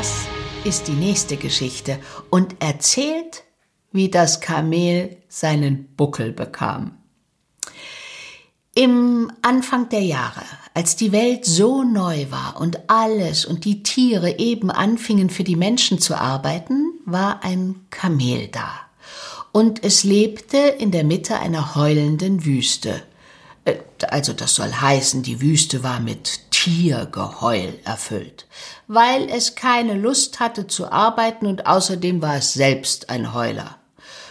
Das ist die nächste Geschichte und erzählt, wie das Kamel seinen Buckel bekam. Im Anfang der Jahre, als die Welt so neu war und alles und die Tiere eben anfingen für die Menschen zu arbeiten, war ein Kamel da. Und es lebte in der Mitte einer heulenden Wüste. Äh, also das soll heißen, die Wüste war mit Tiergeheul erfüllt, weil es keine Lust hatte zu arbeiten und außerdem war es selbst ein Heuler.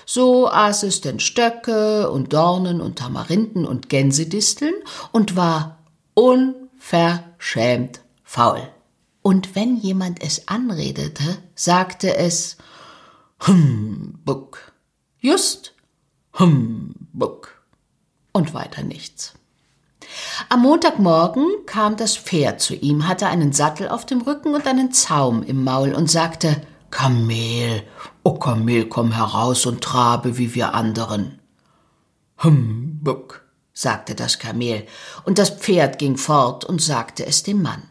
So aß es denn Stöcke und Dornen und Tamarinden und Gänsedisteln und war unverschämt faul. Und wenn jemand es anredete, sagte es Humbug. Just Humbug. Und weiter nichts. Am Montagmorgen kam das Pferd zu ihm, hatte einen Sattel auf dem Rücken und einen Zaum im Maul und sagte Kamel, O Kamel, komm heraus und trabe wie wir anderen. Humbug, sagte das Kamel, und das Pferd ging fort und sagte es dem Mann.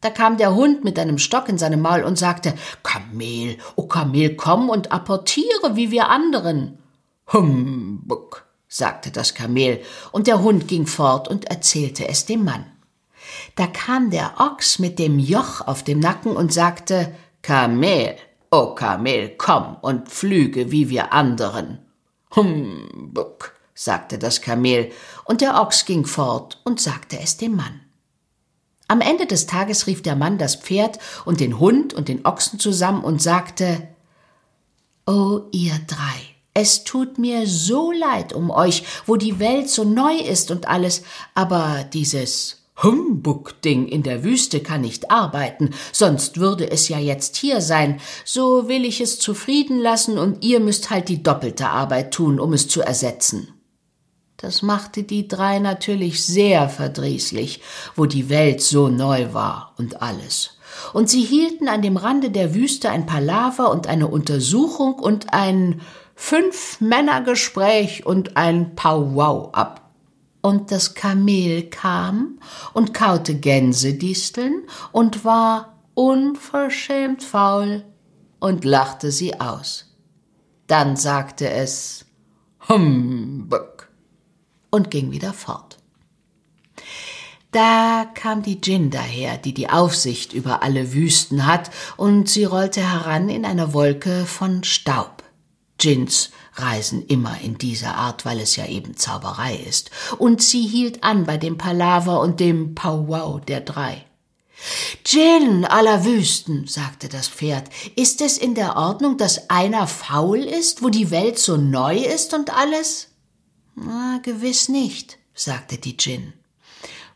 Da kam der Hund mit einem Stock in seinem Maul und sagte, Kamel, o Kamel, komm und apportiere wie wir anderen. Humbug, sagte das Kamel, und der Hund ging fort und erzählte es dem Mann. Da kam der Ochs mit dem Joch auf dem Nacken und sagte, Kamel, o Kamel, komm und flüge wie wir anderen. Humbug, sagte das Kamel, und der Ochs ging fort und sagte es dem Mann. Am Ende des Tages rief der Mann das Pferd und den Hund und den Ochsen zusammen und sagte O oh, ihr drei, es tut mir so leid um euch, wo die Welt so neu ist und alles, aber dieses Humbug-Ding in der Wüste kann nicht arbeiten, sonst würde es ja jetzt hier sein. So will ich es zufrieden lassen und ihr müsst halt die doppelte Arbeit tun, um es zu ersetzen. Das machte die drei natürlich sehr verdrießlich, wo die Welt so neu war und alles. Und sie hielten an dem Rande der Wüste ein Palaver und eine Untersuchung und ein Fünf-Männer-Gespräch und ein Powwow ab und das Kamel kam und kaute Gänsedisteln und war unverschämt faul und lachte sie aus. Dann sagte es Humbug und ging wieder fort. Da kam die Djinn daher, die die Aufsicht über alle Wüsten hat, und sie rollte heran in einer Wolke von Staub. Djinns reisen immer in dieser Art, weil es ja eben Zauberei ist. Und sie hielt an bei dem Palaver und dem Powwow der drei. Djinn aller Wüsten, sagte das Pferd, ist es in der Ordnung, dass einer faul ist, wo die Welt so neu ist und alles? Na, gewiss nicht, sagte die Djinn.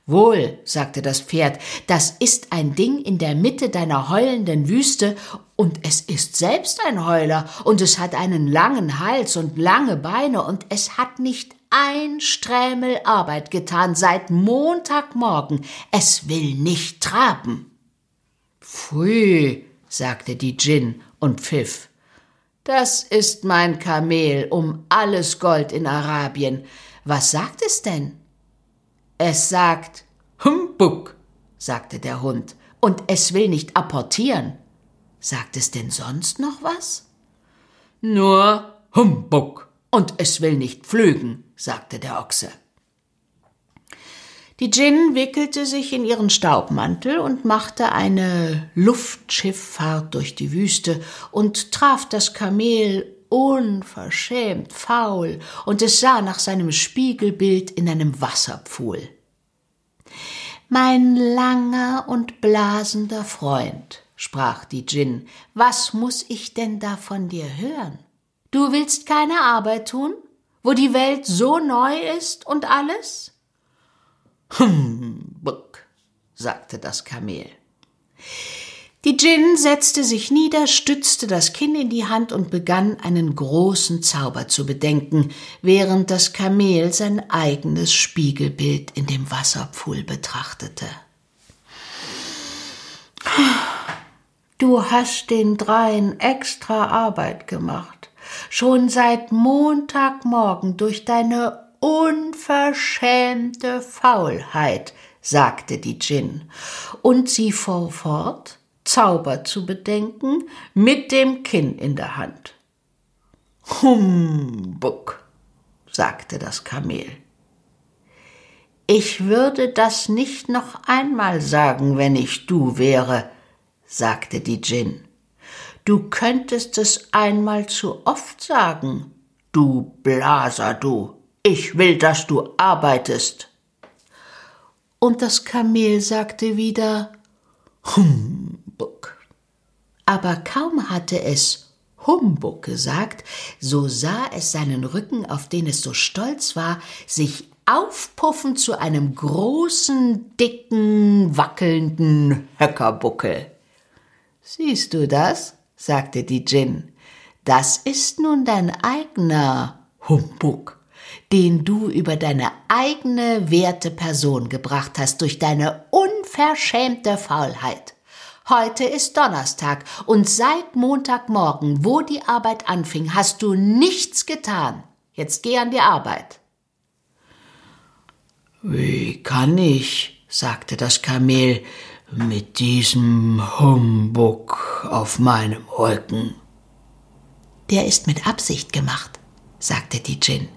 Wohl, sagte das Pferd, das ist ein Ding in der Mitte deiner heulenden Wüste, und es ist selbst ein Heuler, und es hat einen langen Hals und lange Beine, und es hat nicht ein Strämel Arbeit getan seit Montagmorgen. Es will nicht traben. Pfui, sagte die Djinn und pfiff. Das ist mein Kamel um alles Gold in Arabien. Was sagt es denn? Es sagt Humbug, sagte der Hund, und es will nicht apportieren. Sagt es denn sonst noch was? Nur Humbug, und es will nicht pflügen, sagte der Ochse. Die Djinn wickelte sich in ihren Staubmantel und machte eine Luftschifffahrt durch die Wüste und traf das Kamel unverschämt faul, und es sah nach seinem Spiegelbild in einem Wasserpfuhl. Mein langer und blasender Freund, sprach die Djinn, was muss ich denn da von dir hören? Du willst keine Arbeit tun, wo die Welt so neu ist und alles? Humbug, sagte das Kamel. Die Djinn setzte sich nieder, stützte das Kinn in die Hand und begann einen großen Zauber zu bedenken, während das Kamel sein eigenes Spiegelbild in dem Wasserpfuhl betrachtete. Du hast den dreien extra Arbeit gemacht, schon seit Montagmorgen durch deine unverschämte Faulheit, sagte die Djinn, und sie fuhr fort Zauber zu bedenken, mit dem Kinn in der Hand. Humbug, sagte das Kamel. Ich würde das nicht noch einmal sagen, wenn ich du wäre, sagte die Djinn. Du könntest es einmal zu oft sagen. Du Blaser, du. Ich will, dass du arbeitest. Und das Kamel sagte wieder Humbug. Aber kaum hatte es Humbug gesagt, so sah es seinen Rücken, auf den es so stolz war, sich aufpuffen zu einem großen, dicken, wackelnden Höckerbuckel. Siehst du das? sagte die Djinn. Das ist nun dein eigener Humbug, den du über deine eigene werte Person gebracht hast durch deine unverschämte Faulheit. Heute ist Donnerstag und seit Montagmorgen, wo die Arbeit anfing, hast du nichts getan. Jetzt geh an die Arbeit. Wie kann ich, sagte das Kamel, mit diesem Humbug auf meinem Rücken? Der ist mit Absicht gemacht, sagte die Djinn,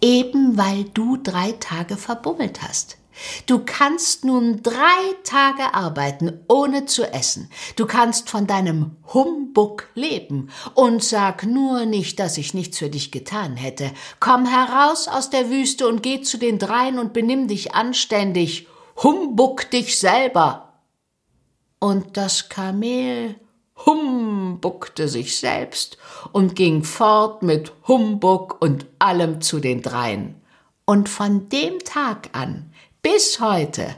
eben weil du drei Tage verbummelt hast. Du kannst nun drei Tage arbeiten, ohne zu essen. Du kannst von deinem Humbug leben. Und sag nur nicht, dass ich nichts für dich getan hätte. Komm heraus aus der Wüste und geh zu den dreien und benimm dich anständig. Humbug dich selber. Und das Kamel humbugte sich selbst und ging fort mit Humbug und allem zu den dreien. Und von dem Tag an bis heute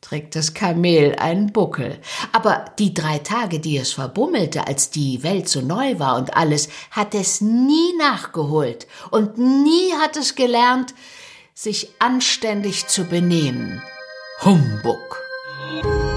trägt das Kamel einen Buckel. Aber die drei Tage, die es verbummelte, als die Welt so neu war und alles, hat es nie nachgeholt und nie hat es gelernt, sich anständig zu benehmen. Humbug.